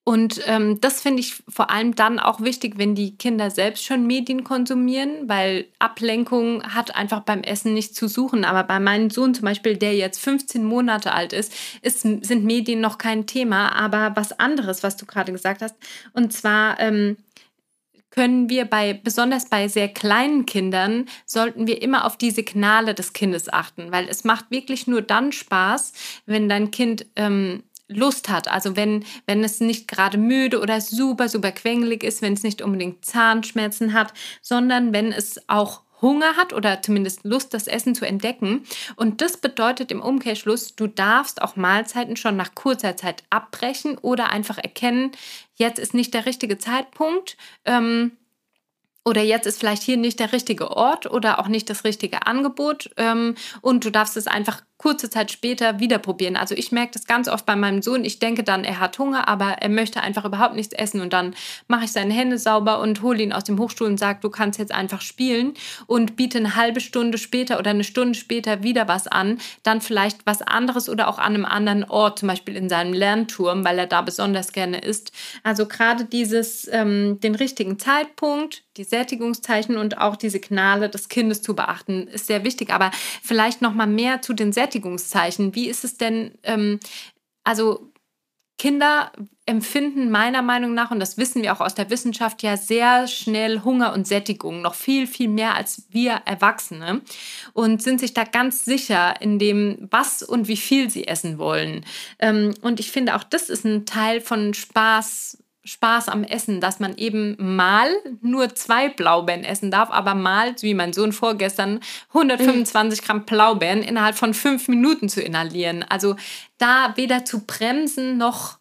[SPEAKER 1] Und ähm, das finde ich vor allem dann auch wichtig, wenn die Kinder selbst schon Medien konsumieren, weil Ablenkung hat einfach beim Essen nichts zu suchen. Aber bei meinem Sohn zum Beispiel, der jetzt 15 Monate alt ist, ist sind Medien noch kein Thema. Aber was anderes, was du gerade gesagt hast, und zwar ähm, können wir bei, besonders bei sehr kleinen Kindern, sollten wir immer auf die Signale des Kindes achten, weil es macht wirklich nur dann Spaß, wenn dein Kind ähm, Lust hat. Also wenn, wenn es nicht gerade müde oder super, super quengelig ist, wenn es nicht unbedingt Zahnschmerzen hat, sondern wenn es auch Hunger hat oder zumindest Lust, das Essen zu entdecken. Und das bedeutet im Umkehrschluss, du darfst auch Mahlzeiten schon nach kurzer Zeit abbrechen oder einfach erkennen, jetzt ist nicht der richtige Zeitpunkt. Ähm, oder jetzt ist vielleicht hier nicht der richtige Ort oder auch nicht das richtige Angebot ähm, und du darfst es einfach kurze Zeit später wieder probieren. Also ich merke das ganz oft bei meinem Sohn. Ich denke dann, er hat Hunger, aber er möchte einfach überhaupt nichts essen. Und dann mache ich seine Hände sauber und hole ihn aus dem Hochstuhl und sage, du kannst jetzt einfach spielen und biete eine halbe Stunde später oder eine Stunde später wieder was an. Dann vielleicht was anderes oder auch an einem anderen Ort, zum Beispiel in seinem Lernturm, weil er da besonders gerne ist. Also gerade dieses, ähm, den richtigen Zeitpunkt, die Sättigungszeichen und auch die Signale des Kindes zu beachten, ist sehr wichtig. Aber vielleicht noch mal mehr zu den Sättigungszeichen Sättigungszeichen. Wie ist es denn, ähm, also Kinder empfinden meiner Meinung nach, und das wissen wir auch aus der Wissenschaft, ja sehr schnell Hunger und Sättigung, noch viel, viel mehr als wir Erwachsene und sind sich da ganz sicher in dem, was und wie viel sie essen wollen. Ähm, und ich finde auch, das ist ein Teil von Spaß Spaß am Essen, dass man eben mal nur zwei Blaubeeren essen darf, aber mal, wie mein Sohn vorgestern, 125 Gramm Blaubeeren innerhalb von fünf Minuten zu inhalieren. Also da weder zu bremsen noch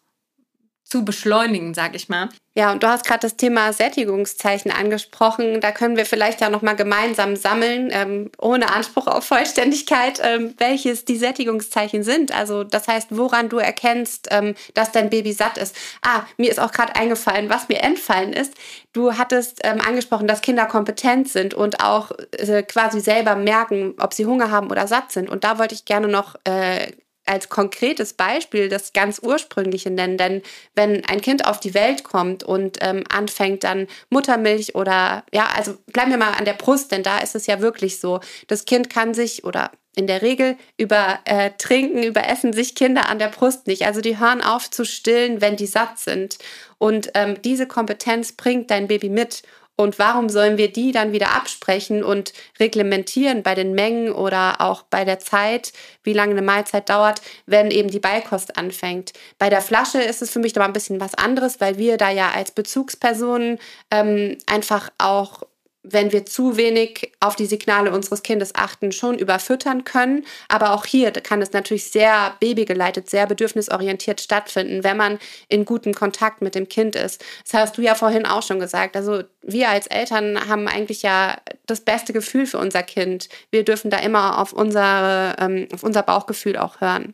[SPEAKER 1] zu beschleunigen, sag ich mal.
[SPEAKER 2] Ja, und du hast gerade das Thema Sättigungszeichen angesprochen. Da können wir vielleicht ja noch mal gemeinsam sammeln, ähm, ohne Anspruch auf Vollständigkeit, ähm, welches die Sättigungszeichen sind. Also das heißt, woran du erkennst, ähm, dass dein Baby satt ist. Ah, mir ist auch gerade eingefallen, was mir entfallen ist. Du hattest ähm, angesprochen, dass Kinder kompetent sind und auch äh, quasi selber merken, ob sie Hunger haben oder satt sind. Und da wollte ich gerne noch äh, als konkretes Beispiel das ganz Ursprüngliche nennen. Denn wenn ein Kind auf die Welt kommt und ähm, anfängt dann Muttermilch oder, ja, also bleiben wir mal an der Brust, denn da ist es ja wirklich so. Das Kind kann sich oder in der Regel über äh, Trinken, über Essen sich Kinder an der Brust nicht. Also die hören auf zu stillen, wenn die satt sind. Und ähm, diese Kompetenz bringt dein Baby mit. Und warum sollen wir die dann wieder absprechen und reglementieren bei den Mengen oder auch bei der Zeit, wie lange eine Mahlzeit dauert, wenn eben die Beikost anfängt? Bei der Flasche ist es für mich aber ein bisschen was anderes, weil wir da ja als Bezugspersonen ähm, einfach auch wenn wir zu wenig auf die Signale unseres Kindes achten, schon überfüttern können. Aber auch hier kann es natürlich sehr babygeleitet, sehr bedürfnisorientiert stattfinden, wenn man in gutem Kontakt mit dem Kind ist. Das hast du ja vorhin auch schon gesagt. Also wir als Eltern haben eigentlich ja das beste Gefühl für unser Kind. Wir dürfen da immer auf, unsere, ähm, auf unser Bauchgefühl auch hören.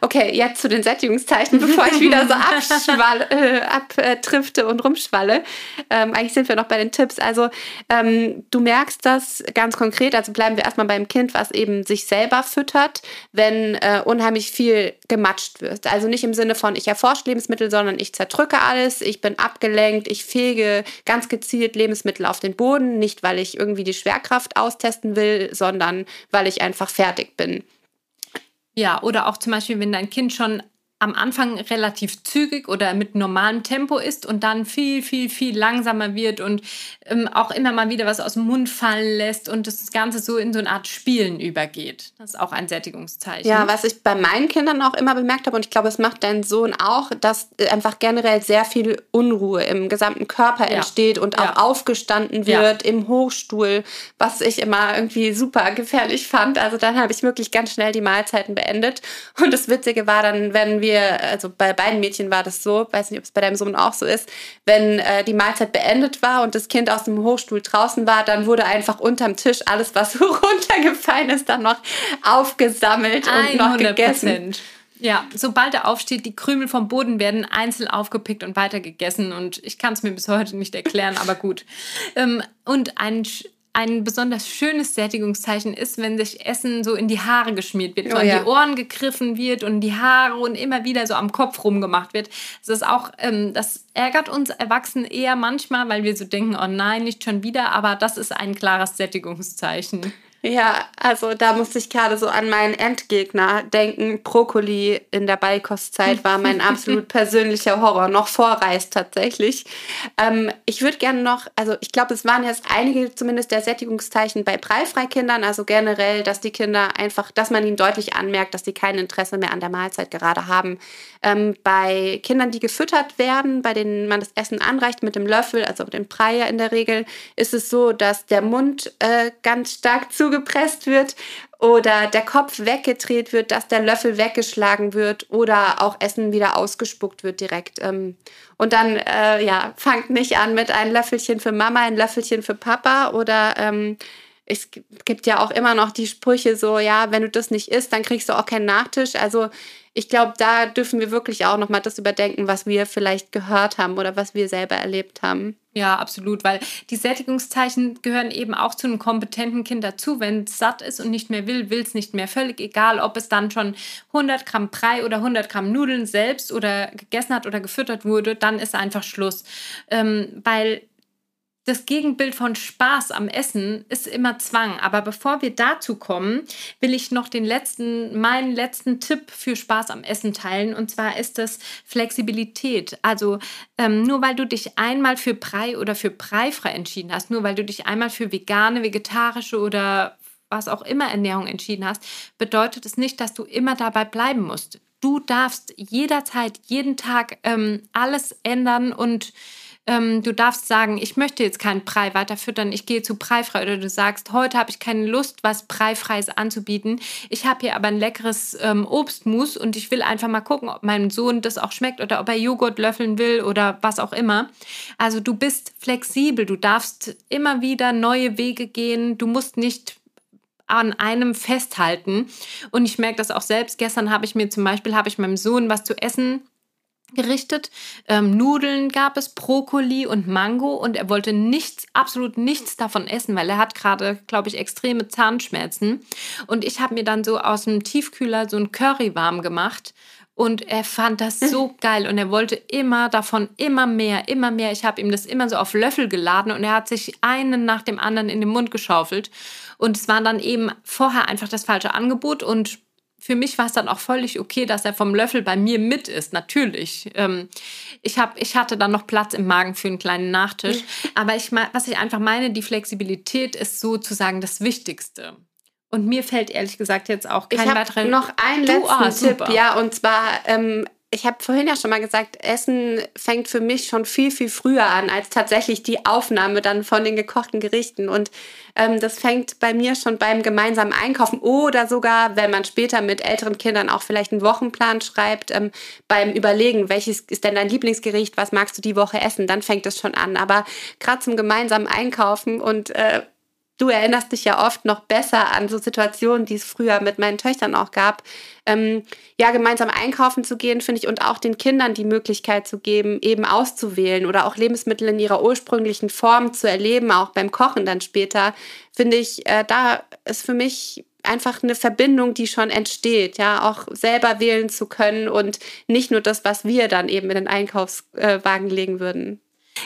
[SPEAKER 2] Okay, jetzt zu den Sättigungszeichen, bevor ich wieder so äh, abdrifte und rumschwalle. Ähm, eigentlich sind wir noch bei den Tipps. Also ähm, du merkst das ganz konkret, also bleiben wir erstmal beim Kind, was eben sich selber füttert, wenn äh, unheimlich viel gematscht wird. Also nicht im Sinne von, ich erforsche Lebensmittel, sondern ich zerdrücke alles, ich bin abgelenkt, ich fege ganz gezielt Lebensmittel auf den Boden, nicht weil ich irgendwie die Schwerkraft austesten will, sondern weil ich einfach fertig bin.
[SPEAKER 1] Ja, oder auch zum Beispiel, wenn dein Kind schon am Anfang relativ zügig oder mit normalem Tempo ist und dann viel, viel, viel langsamer wird und ähm, auch immer mal wieder was aus dem Mund fallen lässt und das Ganze so in so eine Art Spielen übergeht. Das ist auch ein Sättigungszeichen.
[SPEAKER 2] Ja, was ich bei meinen Kindern auch immer bemerkt habe und ich glaube, es macht dein Sohn auch, dass einfach generell sehr viel Unruhe im gesamten Körper ja. entsteht und auch ja. aufgestanden wird ja. im Hochstuhl, was ich immer irgendwie super gefährlich fand. Also dann habe ich wirklich ganz schnell die Mahlzeiten beendet und das Witzige war dann, wenn wir wir, also bei beiden Mädchen war das so, weiß nicht, ob es bei deinem Sohn auch so ist, wenn äh, die Mahlzeit beendet war und das Kind aus dem Hochstuhl draußen war, dann wurde einfach unterm Tisch alles, was so [LAUGHS] runtergefallen ist, dann noch aufgesammelt und noch gegessen.
[SPEAKER 1] Ja, sobald er aufsteht, die Krümel vom Boden werden einzeln aufgepickt und weitergegessen. Und ich kann es mir bis heute nicht erklären, aber gut. Ähm, und ein ein besonders schönes Sättigungszeichen ist, wenn sich Essen so in die Haare geschmiert wird, so oh, an ja. die Ohren gegriffen wird und die Haare und immer wieder so am Kopf rumgemacht wird. Das ist auch, ähm, das ärgert uns Erwachsenen eher manchmal, weil wir so denken, oh nein, nicht schon wieder, aber das ist ein klares Sättigungszeichen.
[SPEAKER 2] Ja, also da musste ich gerade so an meinen Endgegner denken. Brokkoli in der Beikostzeit war mein [LAUGHS] absolut persönlicher Horror, noch vor Reis tatsächlich. Ähm, ich würde gerne noch, also ich glaube, es waren jetzt einige zumindest der Sättigungszeichen bei Breifreikindern, also generell, dass die Kinder einfach, dass man ihnen deutlich anmerkt, dass sie kein Interesse mehr an der Mahlzeit gerade haben. Ähm, bei Kindern, die gefüttert werden, bei denen man das Essen anreicht mit dem Löffel, also dem Brei in der Regel, ist es so, dass der Mund äh, ganz stark zugepresst wird oder der Kopf weggedreht wird, dass der Löffel weggeschlagen wird oder auch Essen wieder ausgespuckt wird direkt. Ähm, und dann, äh, ja, fangt nicht an mit ein Löffelchen für Mama, ein Löffelchen für Papa oder ähm, es gibt ja auch immer noch die Sprüche so, ja, wenn du das nicht isst, dann kriegst du auch keinen Nachtisch. Also ich glaube, da dürfen wir wirklich auch nochmal das überdenken, was wir vielleicht gehört haben oder was wir selber erlebt haben.
[SPEAKER 1] Ja, absolut, weil die Sättigungszeichen gehören eben auch zu einem kompetenten Kind dazu. Wenn es satt ist und nicht mehr will, will es nicht mehr. Völlig egal, ob es dann schon 100 Gramm Brei oder 100 Gramm Nudeln selbst oder gegessen hat oder gefüttert wurde, dann ist einfach Schluss. Ähm, weil das Gegenbild von Spaß am Essen ist immer Zwang. Aber bevor wir dazu kommen, will ich noch den letzten, meinen letzten Tipp für Spaß am Essen teilen. Und zwar ist das Flexibilität. Also ähm, nur weil du dich einmal für Brei oder für Breifrei entschieden hast, nur weil du dich einmal für vegane, vegetarische oder was auch immer Ernährung entschieden hast, bedeutet es nicht, dass du immer dabei bleiben musst. Du darfst jederzeit, jeden Tag ähm, alles ändern und ähm, du darfst sagen, ich möchte jetzt keinen Brei weiter füttern, ich gehe zu Breifrei. Oder du sagst, heute habe ich keine Lust, was Breifreies anzubieten. Ich habe hier aber ein leckeres ähm, Obstmus und ich will einfach mal gucken, ob meinem Sohn das auch schmeckt oder ob er Joghurt löffeln will oder was auch immer. Also du bist flexibel, du darfst immer wieder neue Wege gehen. Du musst nicht an einem festhalten. Und ich merke das auch selbst. Gestern habe ich mir zum Beispiel, habe ich meinem Sohn was zu essen gerichtet. Ähm, Nudeln gab es, Brokkoli und Mango und er wollte nichts, absolut nichts davon essen, weil er hat gerade, glaube ich, extreme Zahnschmerzen. Und ich habe mir dann so aus dem Tiefkühler so ein Curry warm gemacht und er fand das so [LAUGHS] geil und er wollte immer davon, immer mehr, immer mehr. Ich habe ihm das immer so auf Löffel geladen und er hat sich einen nach dem anderen in den Mund geschaufelt. Und es war dann eben vorher einfach das falsche Angebot und für mich war es dann auch völlig okay, dass er vom Löffel bei mir mit ist, natürlich. Ähm, ich, hab, ich hatte dann noch Platz im Magen für einen kleinen Nachtisch. [LAUGHS] Aber ich, was ich einfach meine, die Flexibilität ist sozusagen das Wichtigste. Und mir fällt ehrlich gesagt jetzt auch kein weiterer.
[SPEAKER 2] noch einen letzten ah, Tipp, ja, und zwar ähm, ich habe vorhin ja schon mal gesagt, Essen fängt für mich schon viel, viel früher an als tatsächlich die Aufnahme dann von den gekochten Gerichten. Und ähm, das fängt bei mir schon beim gemeinsamen Einkaufen oder sogar, wenn man später mit älteren Kindern auch vielleicht einen Wochenplan schreibt, ähm, beim Überlegen, welches ist denn dein Lieblingsgericht, was magst du die Woche essen, dann fängt es schon an. Aber gerade zum gemeinsamen Einkaufen und äh, du erinnerst dich ja oft noch besser an so Situationen, die es früher mit meinen Töchtern auch gab. Ähm, ja, gemeinsam einkaufen zu gehen, finde ich, und auch den Kindern die Möglichkeit zu geben, eben auszuwählen oder auch Lebensmittel in ihrer ursprünglichen Form zu erleben, auch beim Kochen dann später, finde ich, äh, da ist für mich einfach eine Verbindung, die schon entsteht, ja, auch selber wählen zu können und nicht nur das, was wir dann eben in den Einkaufswagen legen würden.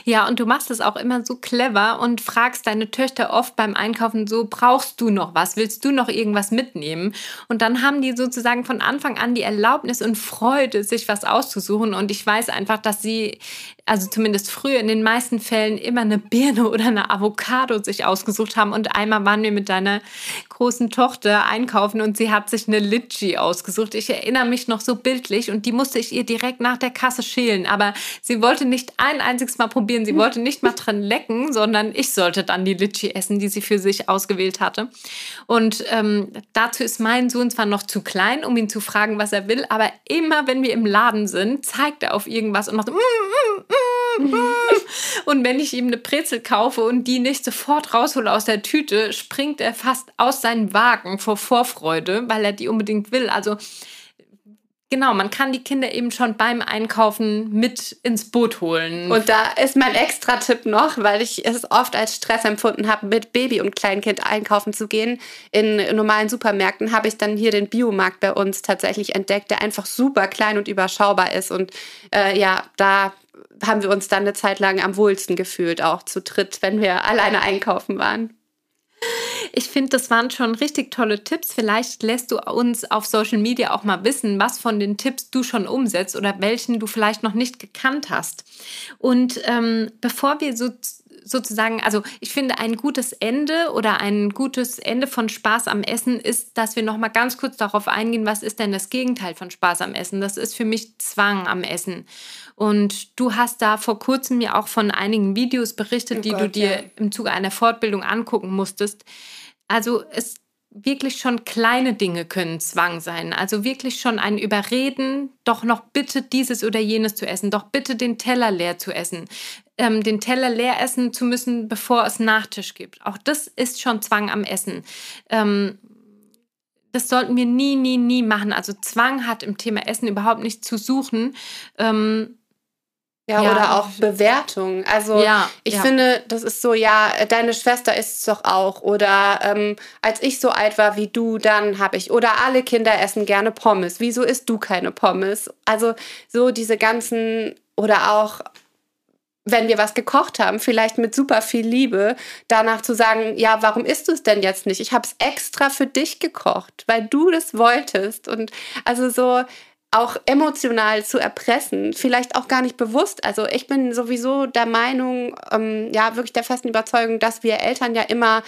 [SPEAKER 1] Ja, und du machst es auch immer so clever und fragst deine Töchter oft beim Einkaufen so, brauchst du noch was? Willst du noch irgendwas mitnehmen? Und dann haben die sozusagen von Anfang an die Erlaubnis und Freude, sich was auszusuchen. Und ich weiß einfach, dass sie also zumindest früher in den meisten Fällen immer eine Birne [LAUGHS] oder eine Avocado sich ausgesucht haben. Und einmal waren wir mit deiner großen Tochter einkaufen und sie hat sich eine Litchi ausgesucht. Ich erinnere mich noch so bildlich und die musste ich ihr direkt nach der Kasse schälen. Aber sie wollte nicht ein einziges Mal probieren. Sie wollte nicht mal drin lecken, sondern ich sollte dann die Litchi essen, die sie für sich ausgewählt hatte. Und ähm, dazu ist mein Sohn zwar noch zu klein, um ihn zu fragen, was er will, aber immer wenn wir im Laden sind, zeigt er auf irgendwas und macht mm, mm, mm, [LAUGHS] und wenn ich ihm eine Brezel kaufe und die nicht sofort raushole aus der Tüte, springt er fast aus seinem Wagen vor Vorfreude, weil er die unbedingt will. Also Genau, man kann die Kinder eben schon beim Einkaufen mit ins Boot holen.
[SPEAKER 2] Und da ist mein extra Tipp noch, weil ich es oft als Stress empfunden habe, mit Baby und Kleinkind einkaufen zu gehen. In normalen Supermärkten habe ich dann hier den Biomarkt bei uns tatsächlich entdeckt, der einfach super klein und überschaubar ist. Und äh, ja, da haben wir uns dann eine Zeit lang am wohlsten gefühlt, auch zu dritt, wenn wir alleine einkaufen waren.
[SPEAKER 1] Ich finde, das waren schon richtig tolle Tipps. Vielleicht lässt du uns auf Social Media auch mal wissen, was von den Tipps du schon umsetzt oder welchen du vielleicht noch nicht gekannt hast. Und ähm, bevor wir so sozusagen, also ich finde, ein gutes Ende oder ein gutes Ende von Spaß am Essen ist, dass wir noch mal ganz kurz darauf eingehen, was ist denn das Gegenteil von Spaß am Essen? Das ist für mich Zwang am Essen. Und du hast da vor kurzem ja auch von einigen Videos berichtet, oh die Gott, du dir ja. im Zuge einer Fortbildung angucken musstest. Also es wirklich schon kleine Dinge können Zwang sein. Also wirklich schon ein Überreden, doch noch bitte dieses oder jenes zu essen, doch bitte den Teller leer zu essen, ähm, den Teller leer essen zu müssen, bevor es Nachtisch gibt. Auch das ist schon Zwang am Essen. Ähm, das sollten wir nie, nie, nie machen. Also Zwang hat im Thema Essen überhaupt nichts zu suchen. Ähm,
[SPEAKER 2] ja, ja, oder auch Bewertung. Also ja, ich ja. finde, das ist so, ja, deine Schwester isst es doch auch. Oder ähm, als ich so alt war wie du, dann habe ich. Oder alle Kinder essen gerne Pommes. Wieso isst du keine Pommes? Also so diese ganzen, oder auch wenn wir was gekocht haben, vielleicht mit super viel Liebe, danach zu sagen, ja, warum isst du es denn jetzt nicht? Ich habe es extra für dich gekocht, weil du das wolltest. Und also so, auch emotional zu erpressen, vielleicht auch gar nicht bewusst. Also ich bin sowieso der Meinung, ähm, ja, wirklich der festen Überzeugung, dass wir Eltern ja immer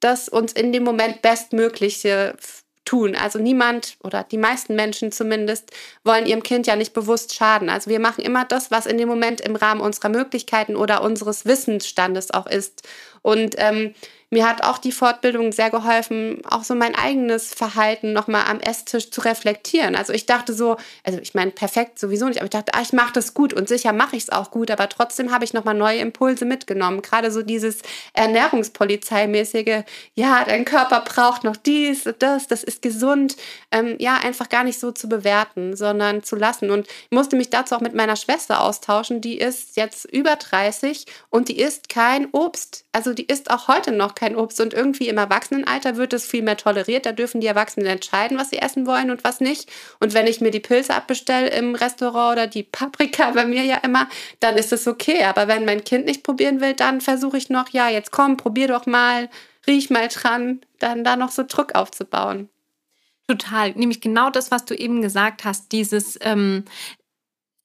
[SPEAKER 2] das uns in dem Moment Bestmögliche tun. Also niemand oder die meisten Menschen zumindest wollen ihrem Kind ja nicht bewusst schaden. Also wir machen immer das, was in dem Moment im Rahmen unserer Möglichkeiten oder unseres Wissensstandes auch ist. Und ähm, mir hat auch die Fortbildung sehr geholfen, auch so mein eigenes Verhalten nochmal am Esstisch zu reflektieren. Also ich dachte so, also ich meine, perfekt sowieso nicht, aber ich dachte, ah, ich mache das gut und sicher mache ich es auch gut, aber trotzdem habe ich nochmal neue Impulse mitgenommen. Gerade so dieses Ernährungspolizeimäßige, ja, dein Körper braucht noch dies, das, das ist gesund. Ähm, ja, einfach gar nicht so zu bewerten, sondern zu lassen. Und ich musste mich dazu auch mit meiner Schwester austauschen, die ist jetzt über 30 und die isst kein Obst. Also die isst auch heute noch kein Obst. Und irgendwie im Erwachsenenalter wird es viel mehr toleriert. Da dürfen die Erwachsenen entscheiden, was sie essen wollen und was nicht. Und wenn ich mir die Pilze abbestelle im Restaurant oder die Paprika bei mir ja immer, dann ist es okay. Aber wenn mein Kind nicht probieren will, dann versuche ich noch, ja, jetzt komm, probier doch mal, riech mal dran, dann da noch so Druck aufzubauen.
[SPEAKER 1] Total. Nämlich genau das, was du eben gesagt hast, dieses, ähm,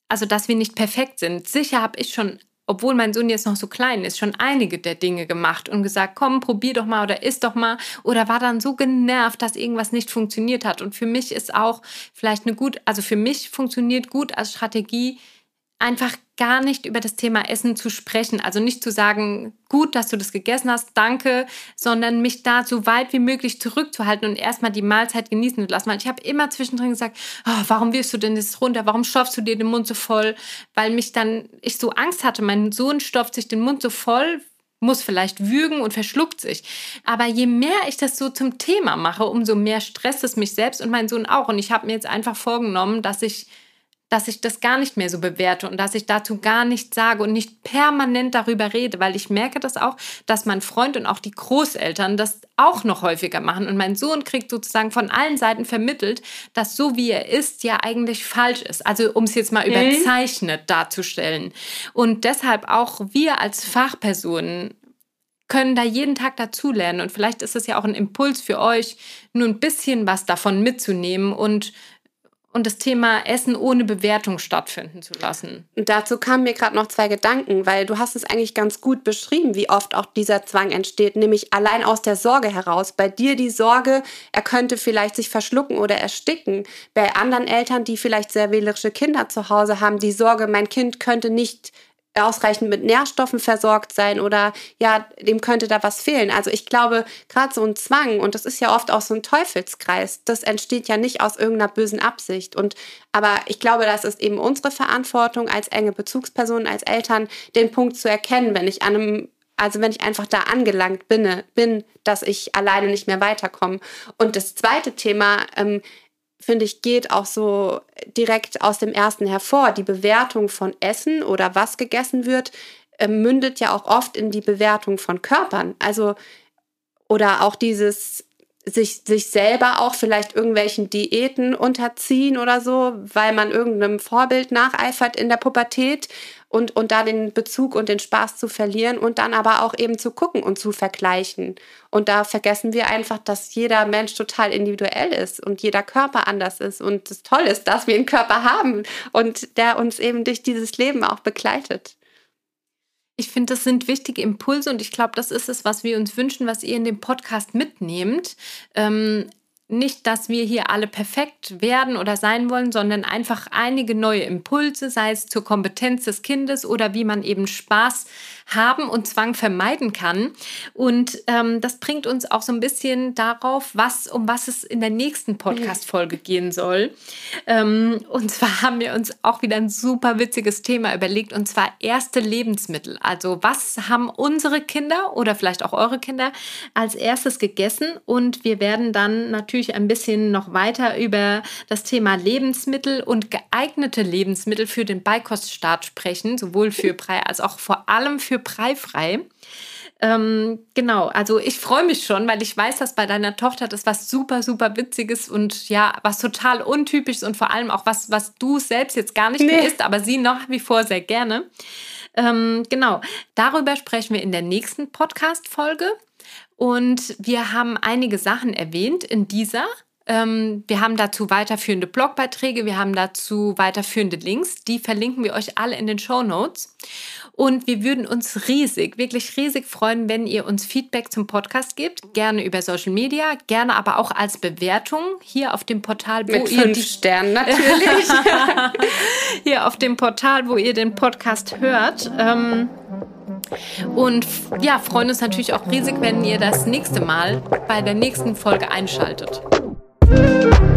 [SPEAKER 1] also dass wir nicht perfekt sind. Sicher habe ich schon obwohl mein Sohn jetzt noch so klein ist, schon einige der Dinge gemacht und gesagt, komm, probier doch mal oder isst doch mal. Oder war dann so genervt, dass irgendwas nicht funktioniert hat. Und für mich ist auch vielleicht eine gut, also für mich funktioniert gut als Strategie, einfach gar nicht über das Thema Essen zu sprechen. Also nicht zu sagen, gut, dass du das gegessen hast, danke, sondern mich da so weit wie möglich zurückzuhalten und erstmal die Mahlzeit genießen zu lassen. Weil ich habe immer zwischendrin gesagt, oh, warum wirst du denn das runter? Warum stopfst du dir den Mund so voll? Weil mich dann, ich so Angst hatte, mein Sohn stopft sich den Mund so voll, muss vielleicht würgen und verschluckt sich. Aber je mehr ich das so zum Thema mache, umso mehr stresst es mich selbst und meinen Sohn auch. Und ich habe mir jetzt einfach vorgenommen, dass ich dass ich das gar nicht mehr so bewerte und dass ich dazu gar nichts sage und nicht permanent darüber rede, weil ich merke das auch, dass mein Freund und auch die Großeltern das auch noch häufiger machen. Und mein Sohn kriegt sozusagen von allen Seiten vermittelt, dass so wie er ist, ja eigentlich falsch ist. Also um es jetzt mal mhm. überzeichnet darzustellen. Und deshalb auch wir als Fachpersonen können da jeden Tag dazulernen. Und vielleicht ist es ja auch ein Impuls für euch, nur ein bisschen was davon mitzunehmen und und das Thema Essen ohne Bewertung stattfinden zu lassen.
[SPEAKER 2] Und dazu kamen mir gerade noch zwei Gedanken, weil du hast es eigentlich ganz gut beschrieben, wie oft auch dieser Zwang entsteht, nämlich allein aus der Sorge heraus. Bei dir die Sorge, er könnte vielleicht sich verschlucken oder ersticken. Bei anderen Eltern, die vielleicht sehr wählerische Kinder zu Hause haben, die Sorge, mein Kind könnte nicht ausreichend mit Nährstoffen versorgt sein oder ja, dem könnte da was fehlen. Also ich glaube, gerade so ein Zwang, und das ist ja oft auch so ein Teufelskreis, das entsteht ja nicht aus irgendeiner bösen Absicht. Und aber ich glaube, das ist eben unsere Verantwortung als enge Bezugspersonen, als Eltern, den Punkt zu erkennen, wenn ich an einem also wenn ich einfach da angelangt bin, bin, dass ich alleine nicht mehr weiterkomme. Und das zweite Thema, ähm, finde ich, geht auch so direkt aus dem ersten hervor. Die Bewertung von Essen oder was gegessen wird, äh, mündet ja auch oft in die Bewertung von Körpern. Also, oder auch dieses sich, sich selber auch vielleicht irgendwelchen Diäten unterziehen oder so, weil man irgendeinem Vorbild nacheifert in der Pubertät und, und da den Bezug und den Spaß zu verlieren und dann aber auch eben zu gucken und zu vergleichen. Und da vergessen wir einfach, dass jeder Mensch total individuell ist und jeder Körper anders ist. Und das Tolle ist, dass wir einen Körper haben und der uns eben durch dieses Leben auch begleitet.
[SPEAKER 1] Ich finde, das sind wichtige Impulse und ich glaube, das ist es, was wir uns wünschen, was ihr in dem Podcast mitnehmt. Ähm, nicht, dass wir hier alle perfekt werden oder sein wollen, sondern einfach einige neue Impulse, sei es zur Kompetenz des Kindes oder wie man eben Spaß haben und Zwang vermeiden kann. Und ähm, das bringt uns auch so ein bisschen darauf, was, um was es in der nächsten Podcast-Folge gehen soll. Ähm, und zwar [LAUGHS] haben wir uns auch wieder ein super witziges Thema überlegt, und zwar erste Lebensmittel. Also was haben unsere Kinder oder vielleicht auch eure Kinder als erstes gegessen? Und wir werden dann natürlich ein bisschen noch weiter über das Thema Lebensmittel und geeignete Lebensmittel für den Beikoststart sprechen, sowohl für Brei als auch vor allem für Breifrei. Ähm, genau, also ich freue mich schon, weil ich weiß, dass bei deiner Tochter das was super, super Witziges und ja, was total untypisches und vor allem auch was, was du selbst jetzt gar nicht nee. isst, aber sie noch wie vor sehr gerne. Ähm, genau, darüber sprechen wir in der nächsten Podcast-Folge. Und wir haben einige Sachen erwähnt in dieser. Ähm, wir haben dazu weiterführende Blogbeiträge, wir haben dazu weiterführende Links. Die verlinken wir euch alle in den Show Notes. Und wir würden uns riesig, wirklich riesig freuen, wenn ihr uns Feedback zum Podcast gebt. Gerne über Social Media, gerne aber auch als Bewertung hier auf dem Portal,
[SPEAKER 2] wo Mit ihr fünf die Sternen [LAUGHS] natürlich. [LAUGHS]
[SPEAKER 1] hier auf dem Portal, wo ihr den Podcast hört. Ähm, Und ja, freuen uns natürlich auch riesig, wenn ihr das nächste Mal bei der nächsten Folge einschaltet. Thank you.